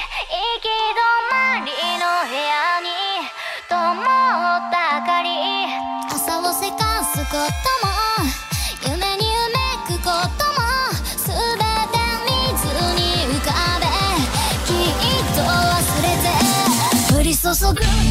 行き止まりの部屋に灯ったかり。朝をせかすことも夢にうめくことも全て水に浮かべ。きっと忘れて降り注ぐ。